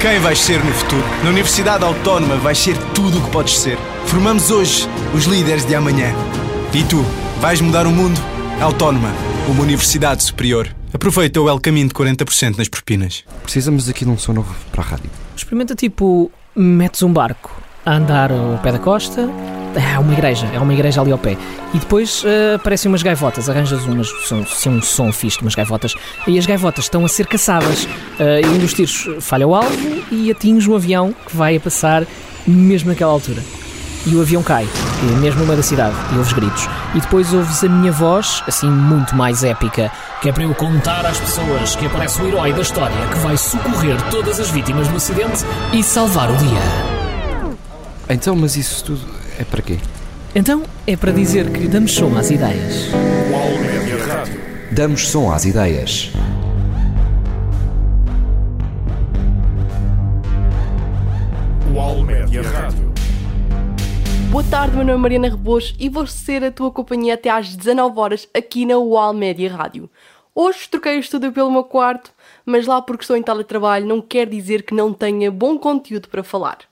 Quem vais ser no futuro? Na Universidade Autónoma vais ser tudo o que podes ser. Formamos hoje os líderes de amanhã. E tu, vais mudar o mundo? Autónoma, uma universidade superior. Aproveita o El Caminho de 40% nas propinas. Precisamos aqui de um som novo para a rádio. Experimenta tipo, metes um barco a andar ao pé da costa. É uma igreja, é uma igreja ali ao pé. E depois uh, aparecem umas gaivotas, arranjas umas, sim, um som fixe de umas gaivotas. E as gaivotas estão a ser caçadas. Uh, e um dos tiros falha o alvo e atinge o avião que vai a passar mesmo naquela altura. E o avião cai, mesmo no meio da cidade, e ouves gritos. E depois ouves a minha voz, assim muito mais épica, que é para eu contar às pessoas que aparece o herói da história que vai socorrer todas as vítimas do acidente e salvar o dia. Então, mas isso tudo é para quê? Então é para dizer que damos som às ideias. Damos som às ideias. UAL Média Rádio. Boa tarde, meu nome é Mariana Rebouços e vou ser a tua companhia até às 19 horas aqui na UAL Média Rádio. Hoje troquei o estúdio pelo meu quarto, mas lá porque estou em teletrabalho não quer dizer que não tenha bom conteúdo para falar.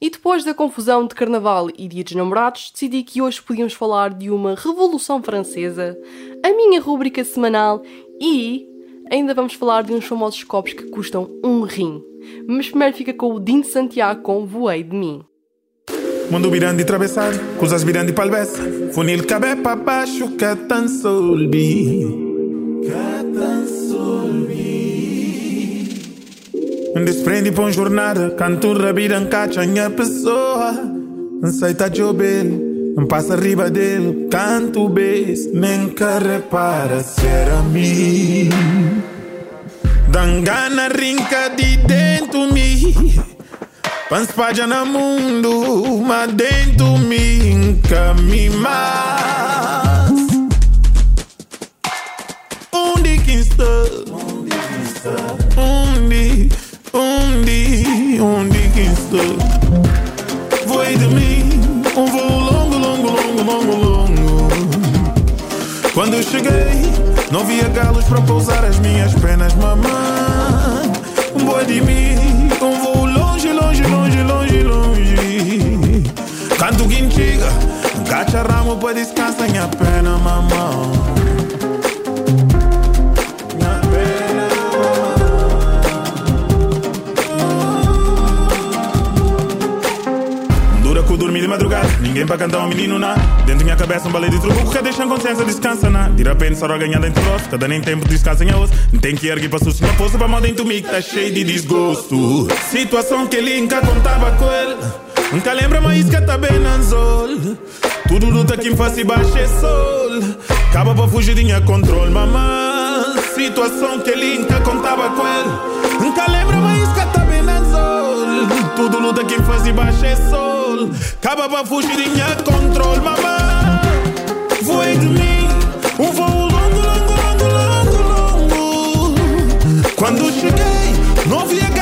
E depois da confusão de Carnaval e Dia dos Namorados, decidi que hoje podíamos falar de uma Revolução Francesa, a minha rúbrica semanal e ainda vamos falar de uns famosos copos que custam um rim. Mas primeiro fica com o Dino Santiago com Voei de Mim. Mundo virando e atravessar, coisas virando e palvessa. Funil cabe para baixo, que tan solbi. Desprende pra jornada, canto rabira, encaixa a pessoa. Aceita jobel, não passa arriba dele, canto bes, nem que repara ser a mim. Dangana rinca de dentro me. Panspaggia na mundo, ma dentro mi incami mais. Onde que está? Onde, onde, onde que está? Voei de mim, um voo longo, longo, longo, longo, longo. Quando cheguei, não via galos para pousar as minhas penas, mamãe. Boi de mim, um voo longe, longe, longe, longe, longe. Canto quintiga, gacha ramo para descansar minha pena, mamãe. De madrugada, ninguém para cantar um menino na. Dentro minha cabeça um balé de truco que deixa a consciência descansa na. De repente só ganhar dentro do rosto, cada nem tempo descansa em osso. Não tem que erguer para sustentar a poça para mal dentro mim que tá cheio de desgosto. Situação que ele nunca contava com ele. Nunca lembra mais que tá bem na zol. Tudo luta que faz e baixa é sol. Acaba para fugir de minha controle, mamãe. Situação que ele nunca contava com ele. Nunca lembra mais que tá bem na zol. Tudo luta que faz e baixa é sol. Acaba para fugir de minha controle, mamãe. Voei de mim, um voo longo, longo, longo, longo, longo. Quando cheguei, não galos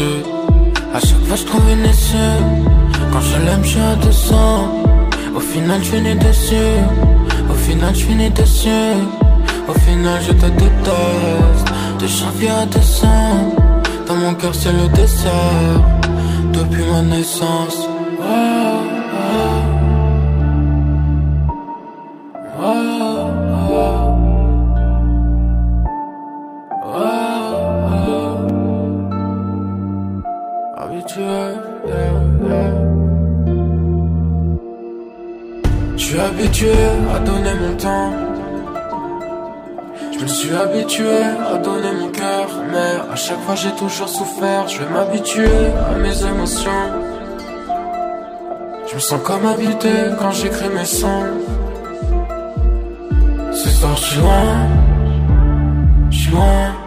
déçu. À chaque fois, je trouve une issue. Quand je l'aime, je suis Au final, je finis dessus. Au final, je finis dessus. Au final, je te déteste. De janvier à décembre, dans mon cœur, c'est le dessert. Depuis ma naissance. Je me suis habitué à donner mon cœur, mais à chaque fois j'ai toujours souffert. Je vais m'habituer à mes émotions. Je me sens comme habité quand j'écris mes sons. Ce soir, je suis loin, je suis.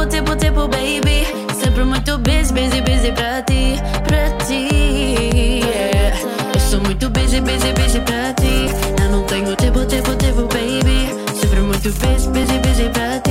tempo, tempo, tempo, baby. Sempre muito busy, busy, busy pra ti, pra ti. Yeah. Eu sou muito busy, busy, busy pra ti. Eu não tenho tempo, tempo, tempo, baby. Sempre muito busy, busy, busy pra ti.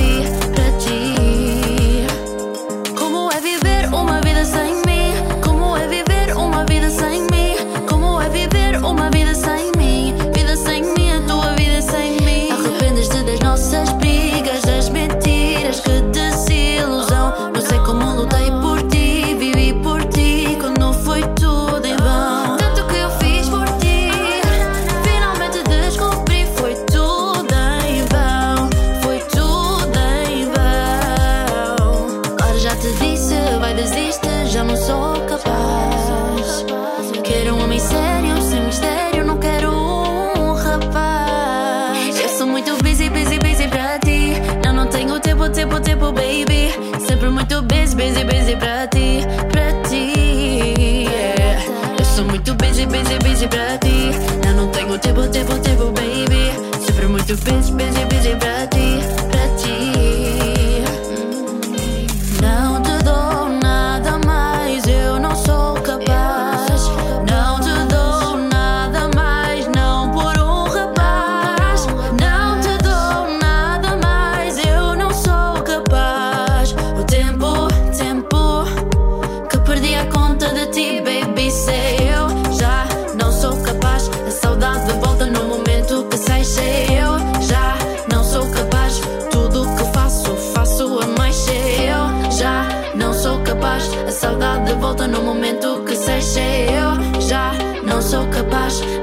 rush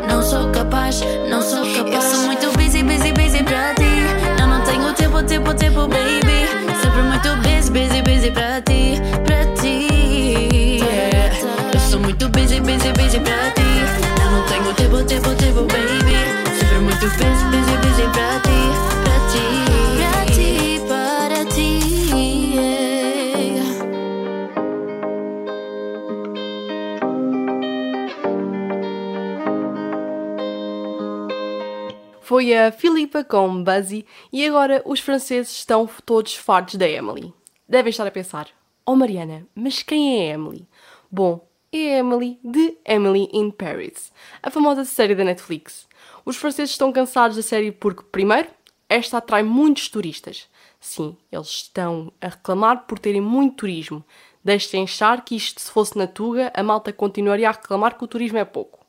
Com Buzzy e agora os franceses estão todos fartos da Emily. Devem estar a pensar: Oh Mariana, mas quem é Emily? Bom, é Emily de Emily in Paris, a famosa série da Netflix. Os franceses estão cansados da série porque, primeiro, esta atrai muitos turistas. Sim, eles estão a reclamar por terem muito turismo. Deixem achar que isto se fosse na Tuga, a malta continuaria a reclamar que o turismo é pouco.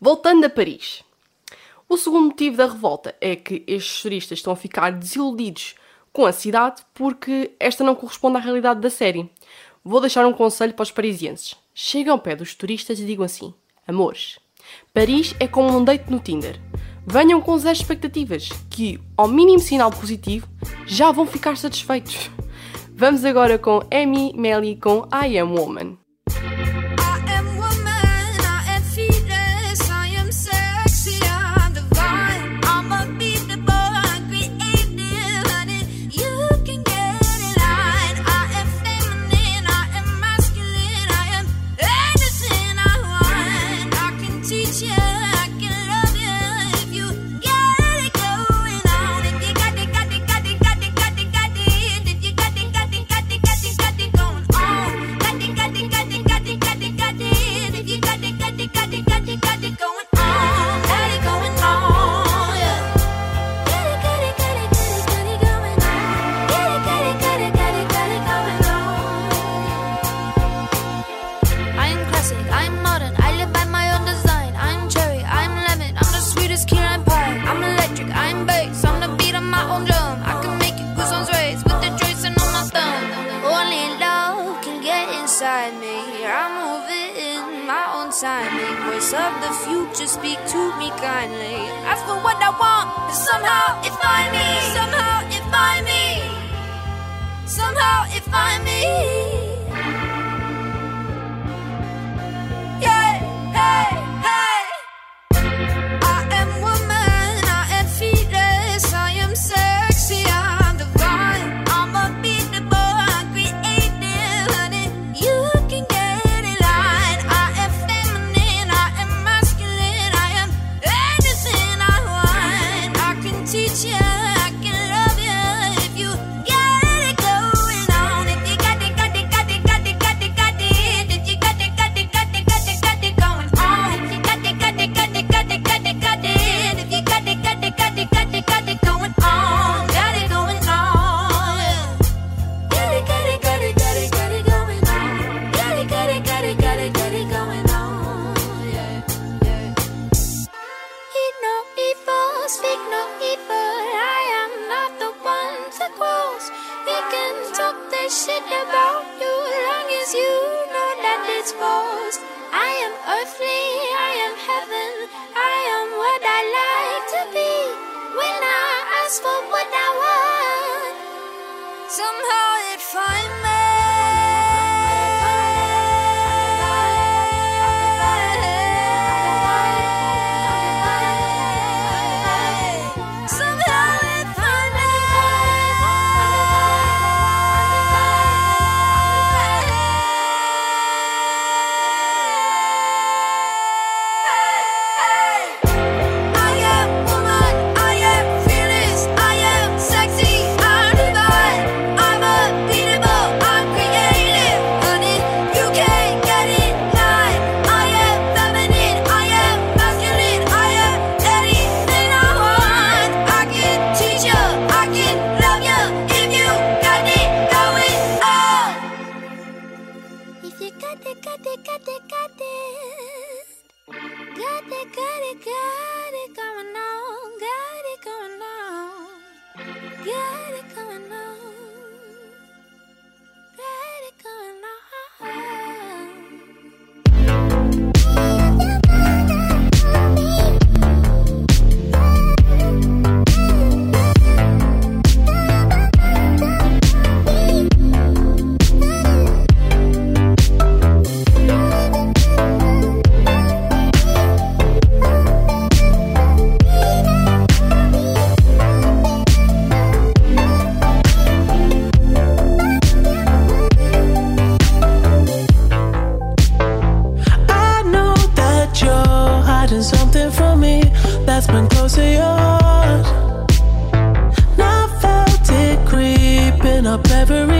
Voltando a Paris. O segundo motivo da revolta é que estes turistas estão a ficar desiludidos com a cidade porque esta não corresponde à realidade da série. Vou deixar um conselho para os parisienses. Cheguem ao pé dos turistas e digam assim: Amores, Paris é como um date no Tinder. Venham com zero expectativas, que ao mínimo sinal positivo já vão ficar satisfeitos. Vamos agora com Amy Melly com I Am Woman. Earthly, I am heaven, up every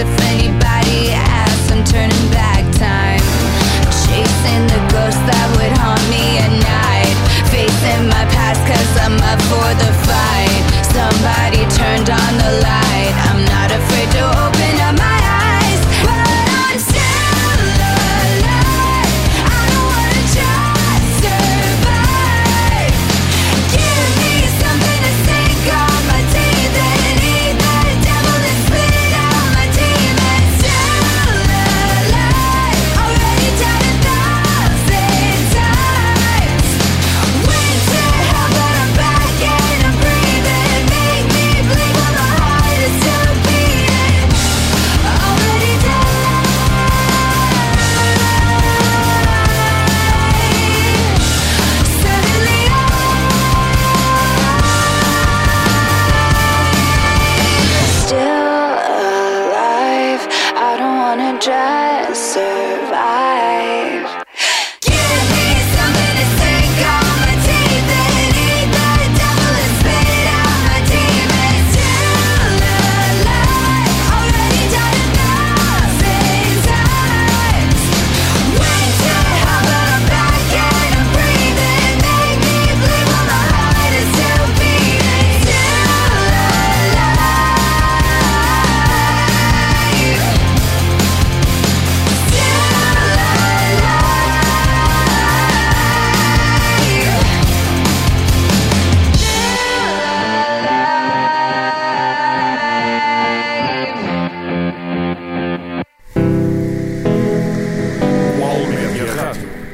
if anybody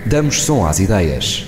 Damos som às ideias.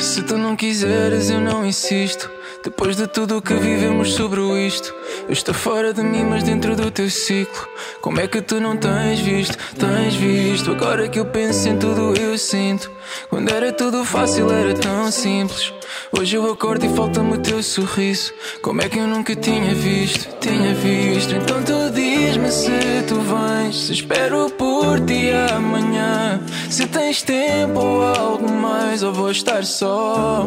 Se tu não quiseres, eu não insisto. Depois de tudo o que vivemos sobre isto, eu estou fora de mim, mas dentro do teu ciclo. Como é que tu não tens visto? Tens visto? Agora que eu penso em tudo, eu sinto. Quando era tudo fácil, era tão simples. Hoje eu acordo e falta-me o teu sorriso. Como é que eu nunca tinha visto? Tinha visto. Então tu diz-me se tu vens. Se espero por ti amanhã. Se tens tempo ou algo mais, ou vou estar só.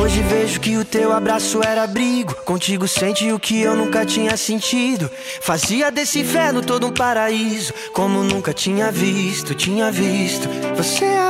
Hoje vejo que o teu abraço era abrigo. Contigo sente o que eu nunca tinha sentido. Fazia desse inferno todo um paraíso. Como nunca tinha visto, tinha visto. Você é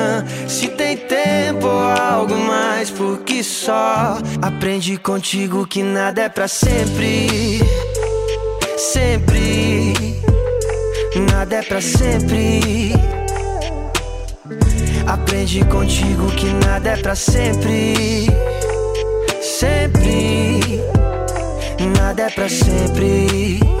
Se tem tempo ou algo mais, porque só aprendi contigo que nada é pra sempre. Sempre, nada é pra sempre. Aprendi contigo que nada é pra sempre. Sempre, nada é pra sempre.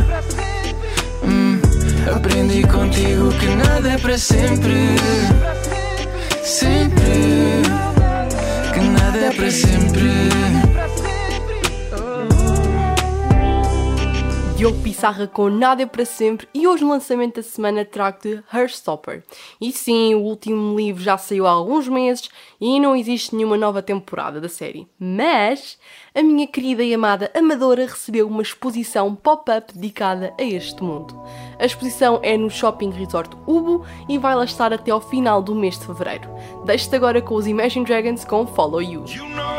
Aprendi contigo que nada é para sempre. Sempre. Que nada é para sempre. Diogo Pissarra com Nada é para Sempre e hoje lançamento da semana trago de Heartstopper. E sim, o último livro já saiu há alguns meses e não existe nenhuma nova temporada da série. Mas a minha querida e amada Amadora recebeu uma exposição pop-up dedicada a este mundo. A exposição é no Shopping Resort Ubo e vai lá estar até ao final do mês de fevereiro. Deixe-te agora com os Imagine Dragons com Follow You. you know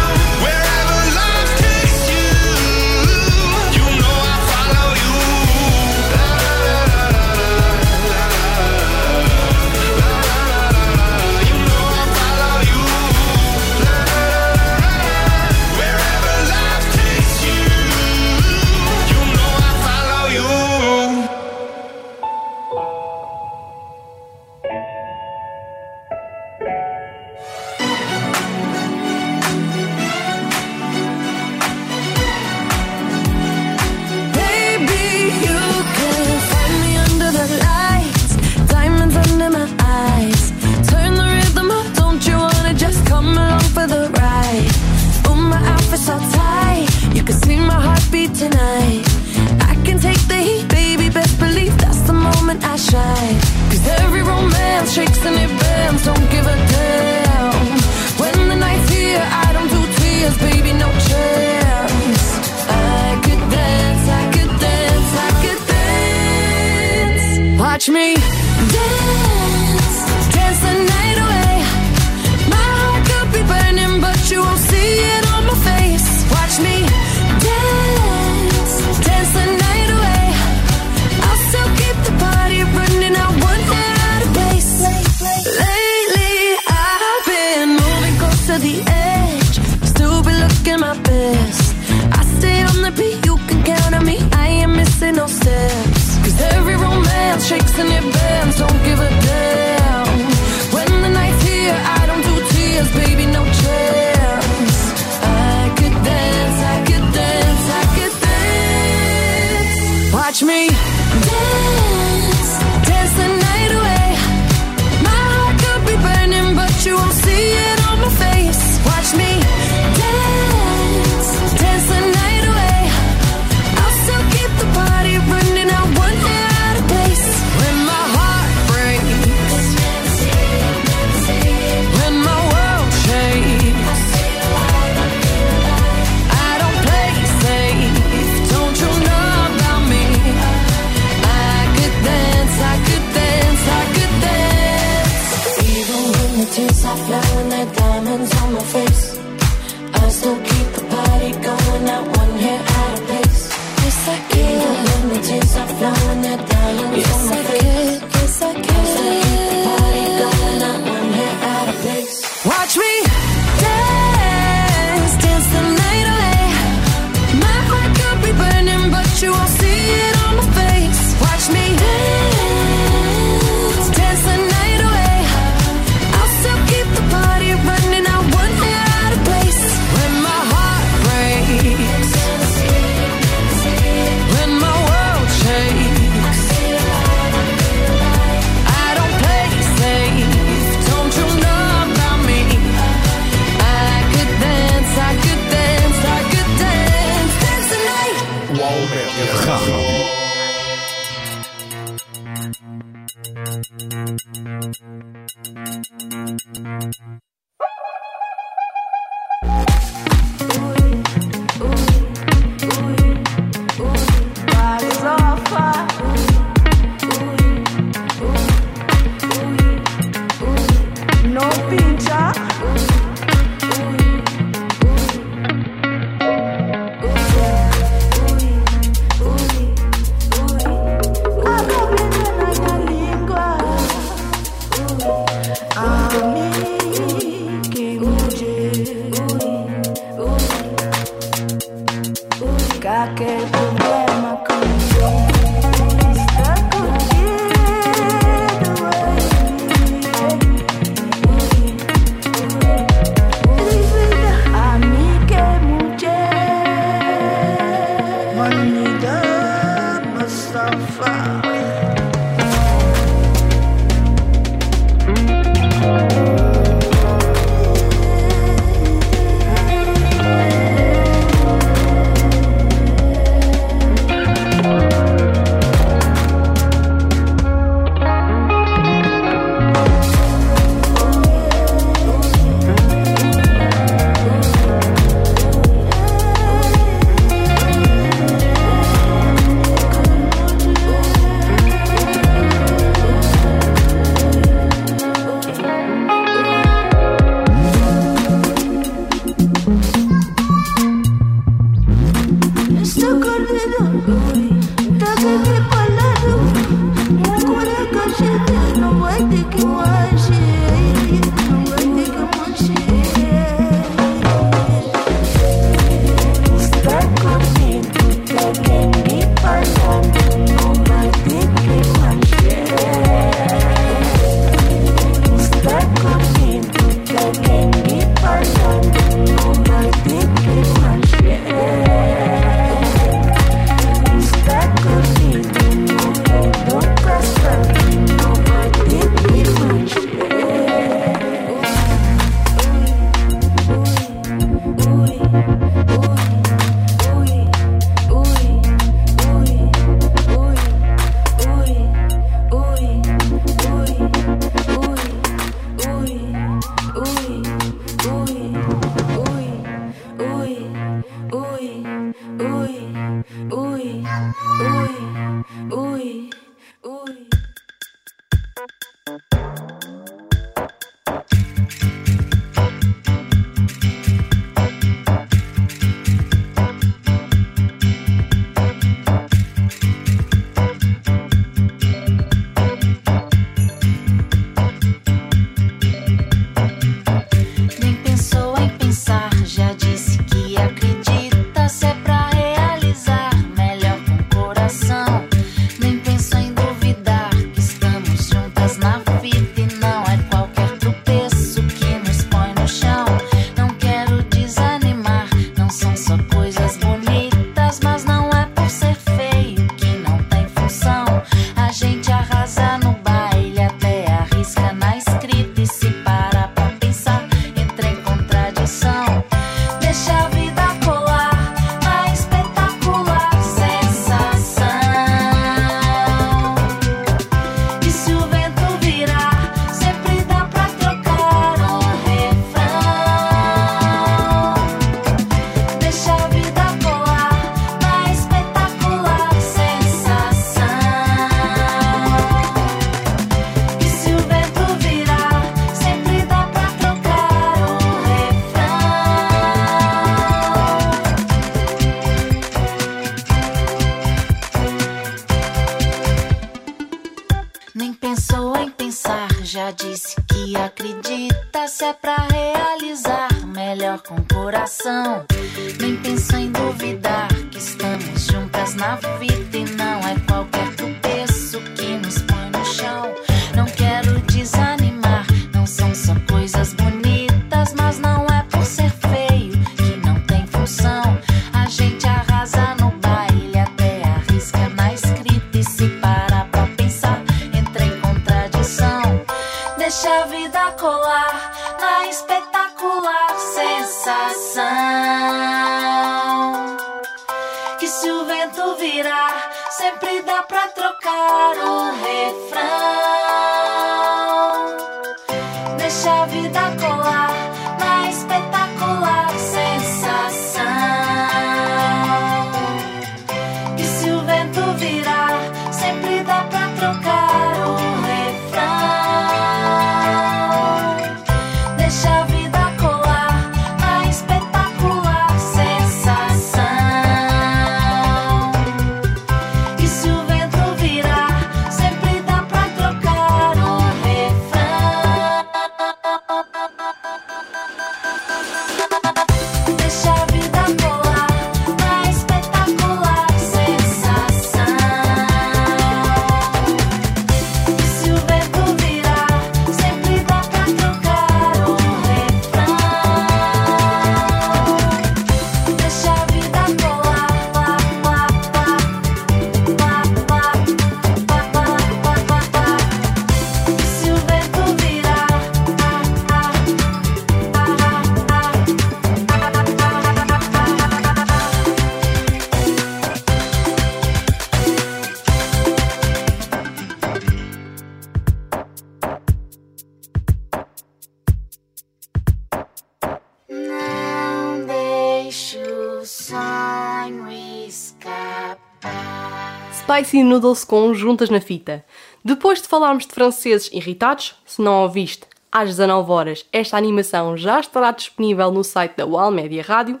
Spicy Noodles com Juntas na Fita. Depois de falarmos de franceses irritados, se não ouviste, às 19 horas esta animação já estará disponível no site da Wall Media Rádio.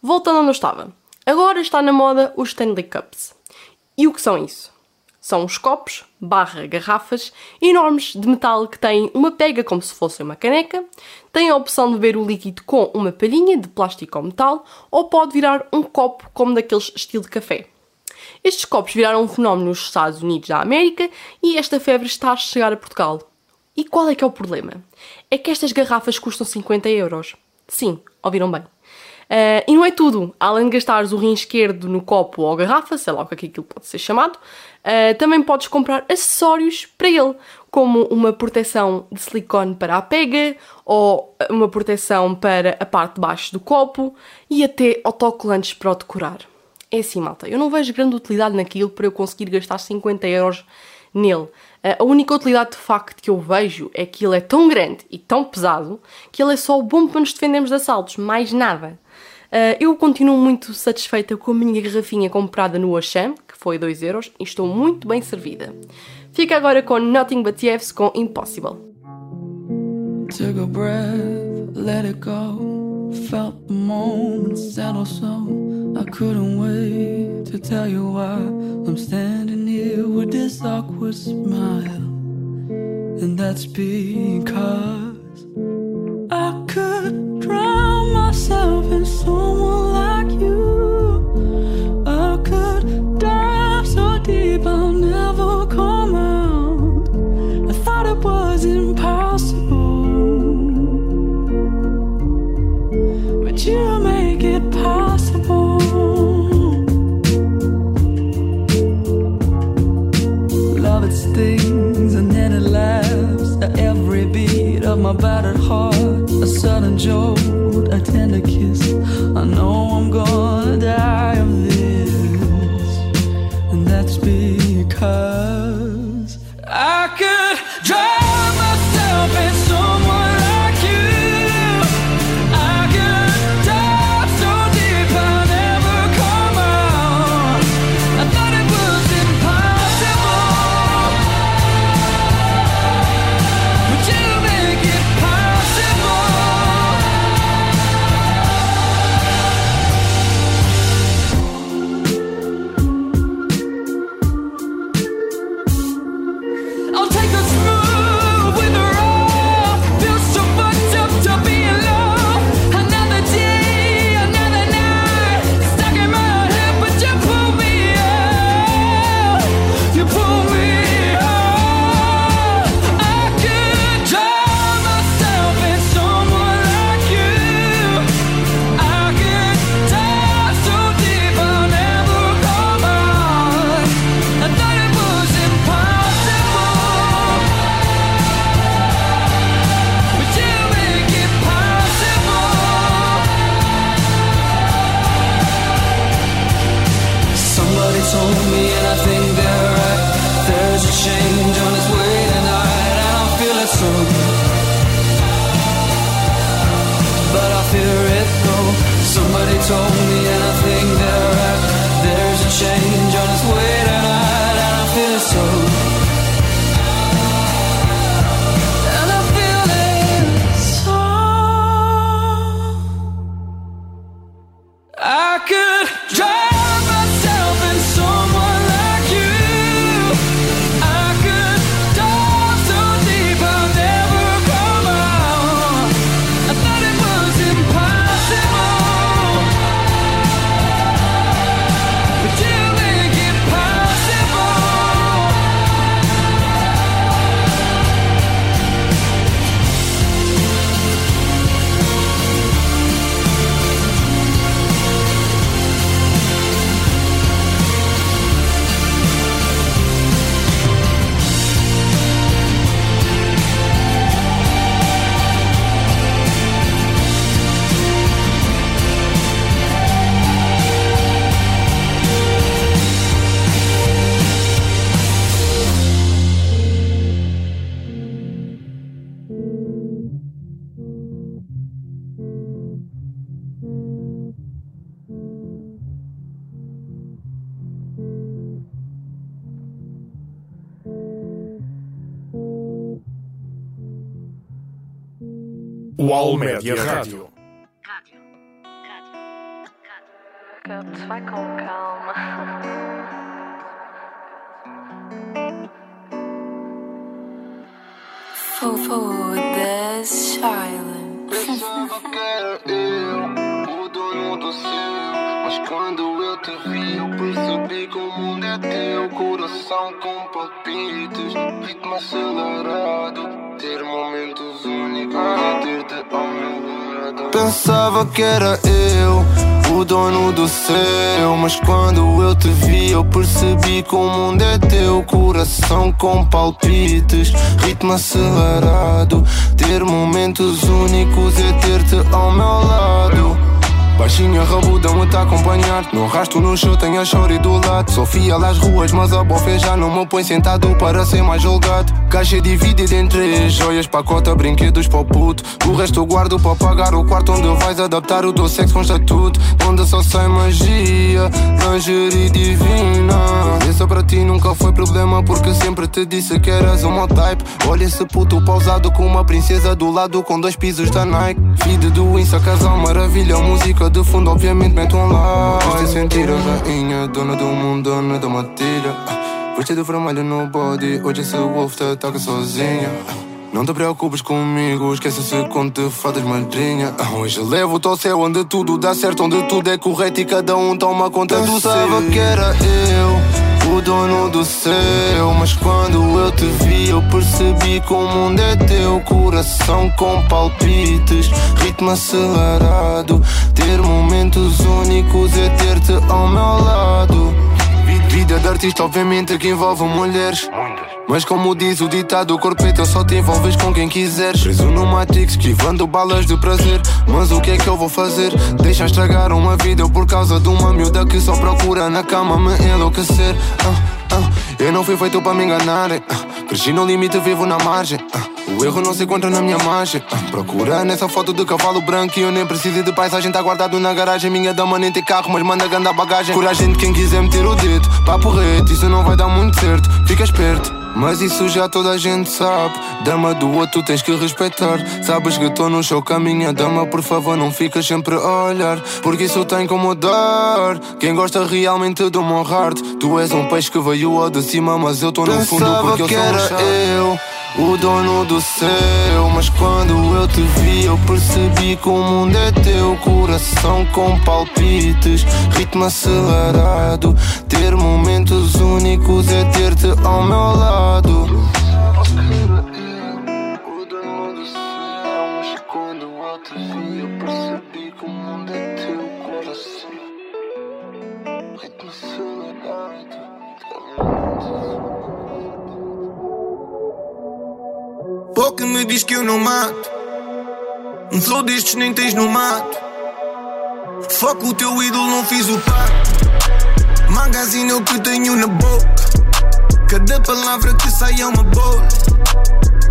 Voltando onde eu estava. Agora está na moda os Stanley Cups. E o que são isso? São os copos, barra garrafas, enormes de metal que têm uma pega como se fosse uma caneca, têm a opção de beber o líquido com uma palhinha de plástico ou metal, ou pode virar um copo como daqueles estilo de café. Estes copos viraram um fenómeno nos Estados Unidos da América e esta febre está a chegar a Portugal. E qual é que é o problema? É que estas garrafas custam 50 euros. Sim, ouviram bem. Ah, e não é tudo. Além de gastares o rim esquerdo no copo ou garrafa, sei lá o que é que aquilo pode ser chamado, ah, também podes comprar acessórios para ele, como uma proteção de silicone para a pega, ou uma proteção para a parte de baixo do copo, e até autocolantes para o decorar. É assim, malta, eu não vejo grande utilidade naquilo para eu conseguir gastar 50 euros nele. Ah, A única utilidade de facto que eu vejo é que ele é tão grande e tão pesado que ele é só bom para nos defendermos de assaltos, mais nada. Ah, eu continuo muito satisfeita com a minha garrafinha comprada no Auchan, que foi 2 euros, e estou muito bem servida. Fica agora com Nothing But Yves com Impossible. Took a breath, let it go. Felt the moment settle so. I couldn't wait to tell you why I'm standing here with this awkward smile. And that's because I could drown myself in someone battered heart. A sudden jolt, a tender kiss. I know I'm gonna die UAL Média Rádio. Vai com calma. Foda-se, Charlotte. Pensava que era eu, o dono do céu. Mas quando eu te vi, eu percebi que o mundo é teu. Coração com palpites, ritmo acelerado. Ter momentos únicos e ter-te ao meu lado. Pensava que era eu, o dono do céu. Mas quando eu te vi, eu percebi que o mundo é teu. Coração com palpites, ritmo acelerado. Ter momentos únicos e ter-te ao meu lado. Baixinha tá a acompanhar. No rasto no chão tenho a chore do lado. Sou fiel às ruas mas a bofe já não me põe sentado para ser mais julgado Caixa dividida em três Joias, pacota, brinquedos para o puto. O resto eu guardo para pagar o quarto Onde vais adaptar o teu sexo com estatuto. Onde só sai magia, lingerie divina. Essa para ti nunca foi problema Porque sempre te disse que eras meu type Olha esse puto pausado com uma princesa do lado Com dois pisos da Nike. Feed do Insta, casal maravilha Música de fundo, obviamente um like. Gosto de sentir a rainha, dona do mundo, dona da matilha Vestido vermelho no body, hoje esse wolf te ataca sozinha não te preocupes comigo, esquece-se quando te fadas madrinha. Hoje levo-te ao céu onde tudo dá certo Onde tudo é correto e cada um toma conta do seu. Pensava que era eu, o dono do céu Mas quando eu te vi eu percebi que o mundo é teu. Coração com palpites, ritmo acelerado. Ter momentos únicos é ter-te ao meu lado Vida de artista obviamente que envolve mulheres mas como diz o ditado, o corpeta só te envolves com quem quiseres. Preso no Matrix, esquivando balas de prazer. Mas o que é que eu vou fazer? Deixa estragar uma vida por causa de uma miúda que só procura na cama me enlouquecer. Ah, ah, eu não fui feito para me enganar. Ah, cresci no limite, vivo na margem. Ah, o erro não se encontra na minha margem. Ah, procura nessa foto de cavalo branco e eu nem preciso de paisagem. Tá guardado na garagem. Minha dama nem tem carro, mas manda ganda bagagem. Coragem de quem quiser meter o dedo. Papo reto, isso não vai dar muito certo. Fica esperto. Mas isso já toda a gente sabe. Dama do outro tens que respeitar. Sabes que estou no show com a minha dama, por favor, não ficas sempre a olhar. Porque isso tem como dar. Quem gosta realmente do meu heart. Tu és um peixe que veio ao de cima, mas eu estou no fundo porque eu sou um eu. O dono do céu, mas quando eu te vi, eu percebi que o mundo é teu. Coração com palpites, ritmo acelerado. Ter momentos únicos é ter-te ao meu lado. O dono do céu, mas quando eu eu percebi que o mundo é teu. Coração, ritmo acelerado. Pouco me diz que eu não mato. Um flow destes nem tens no mato. Foco o teu ídolo, não fiz o pacto. Magazine é o que tenho na boca. Cada palavra que sai é uma bola.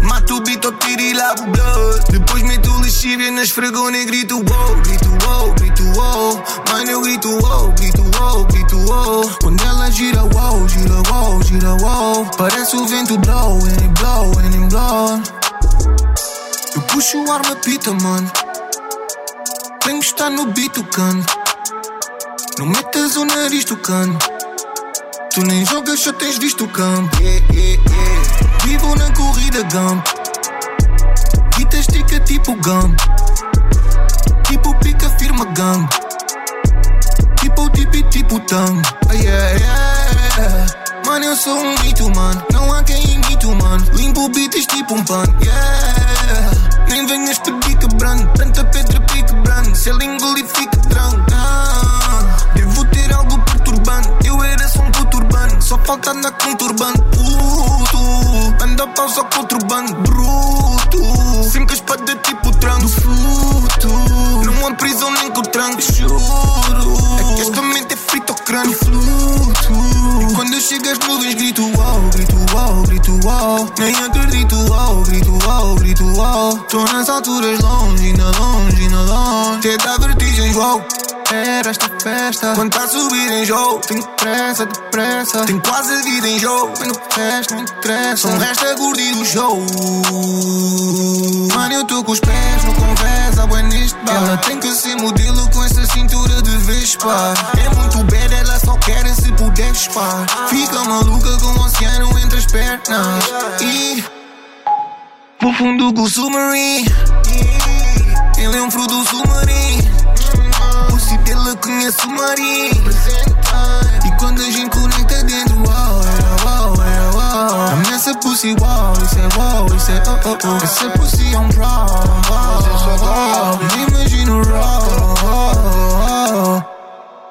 Mato o beat, eu tiro e lavo o blood. Depois meto lexívia na esfregona e grito wow, grito wow, grito wow. Mano, eu grito wow, grito wow, grito wow. Quando ela gira wow, gira wow, gira wow. Parece o vento blow, and it blow, and it blow. Eu puxo o ar na pita, mano. Tenho que estar no beat, o cano. Não metas o nariz do cano. Tu nem jogas, já tens visto o campo. Yeah, yeah, yeah. Vivo na corrida Gump. Guita estica tipo Gump. Tipo pica, firma Gump. Tipo tipi, tipo Tang. Ah, yeah, yeah. Mano, eu sou um mito, mano. Não há quem imite, mano. Limpo beats tipo um pano. Yeah. Nem venhas pedir quebrando. Tanta pedra pique branco. Se ele engolir, fica tranco. Ah, Só falta andar com turbante. Puto. Anda pausa com outro bando. Bruto. Sempre a espada tipo tranco. Do. Não há prisão nem com tranco. Juro. É que esta mente é frita ao crânio. Fluto. E quando às nuvens, grito uau, grito uau, grito uau. Nem acredito uau, grito uau, grito uau. Tô nas alturas longe, na longe, na longe. Te dá vertigens, uau. Era esta festa. Quando tá a subir em jogo, tenho pressa, depressa. Tenho quase a vida em jogo, no festa não interessa. Só resta gordo e do show. Mano, eu tô com os pés no conversa, neste bar. Ela tem que ser modelo com essa cintura de Vespa. É muito bad, ela só quer se puder spar. Fica maluca com o oceano entre as pernas. E pro fundo com o. Ele é um fruto submarino. O dela conhece o marinho. E quando a gente conecta dentro, uau, é uau, é uau. Ameaça pussy, uau, isso é uau, isso é oh oh oh. Essa pussy é um draw. Nem imagino raw.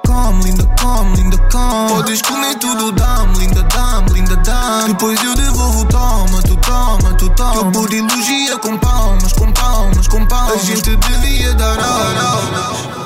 Come, linda, come, linda, come. Podes comer tudo, dá-me, linda, dá-me, linda, dá-me. Depois eu devolvo, toma, tu toma, tu toma. Teu booty elogia com palmas, com palmas, com palmas. A gente devia dar aulas.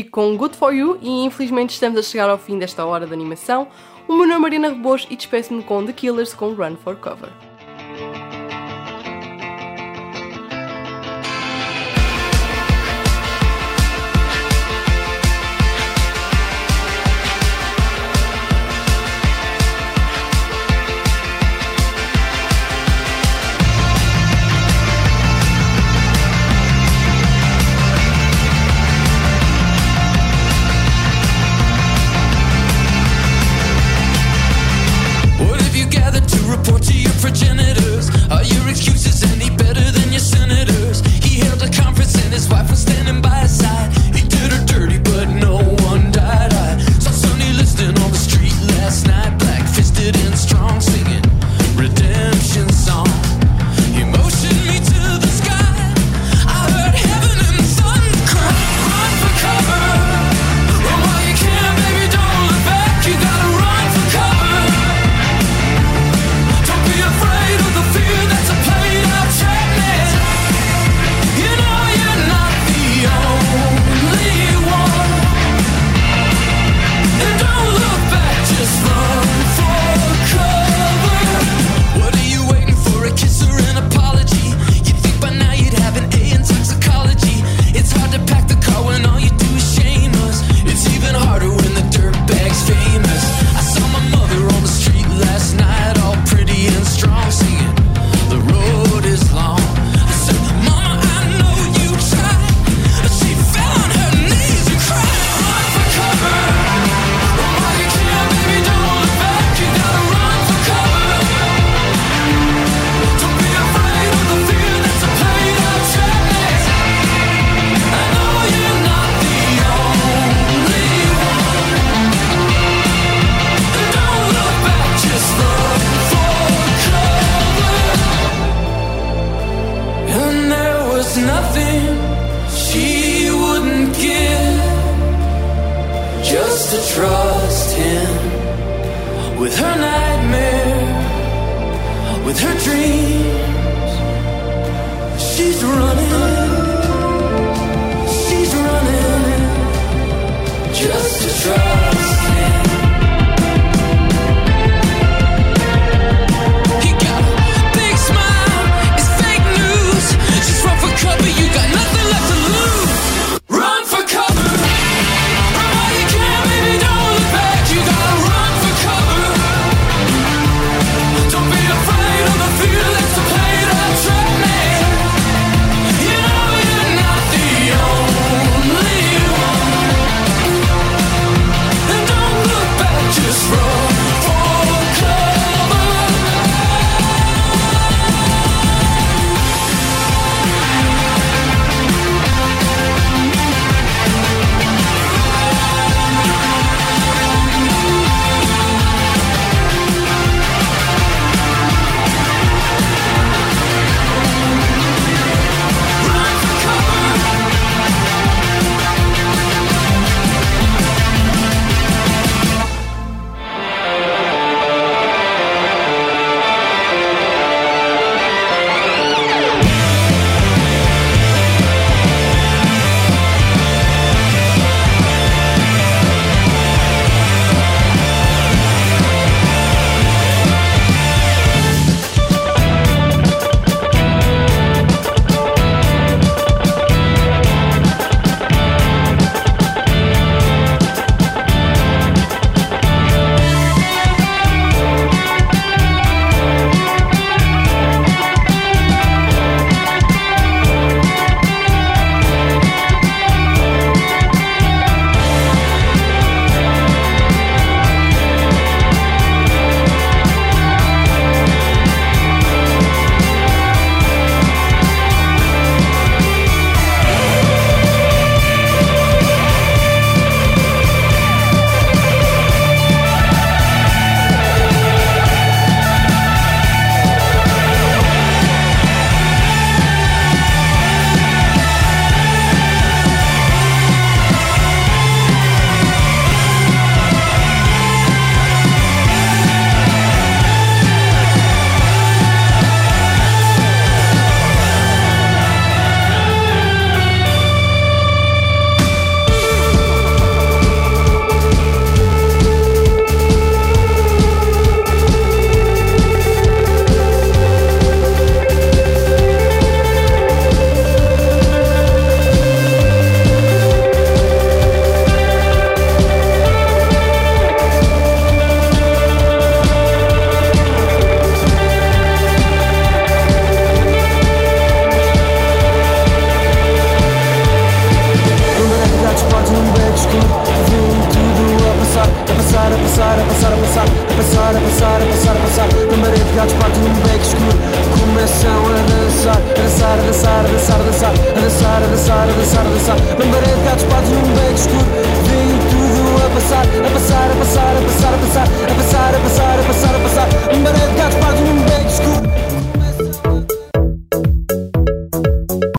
Rodrigo com Good For You e infelizmente estamos a chegar ao fim desta hora de animação. O meu nome é Marina Rebos e despeço-me com The Killers com Run For Cover. nothing she wouldn't give just to trust him with her nightmare, with her dreams. She's running, she's running just to trust.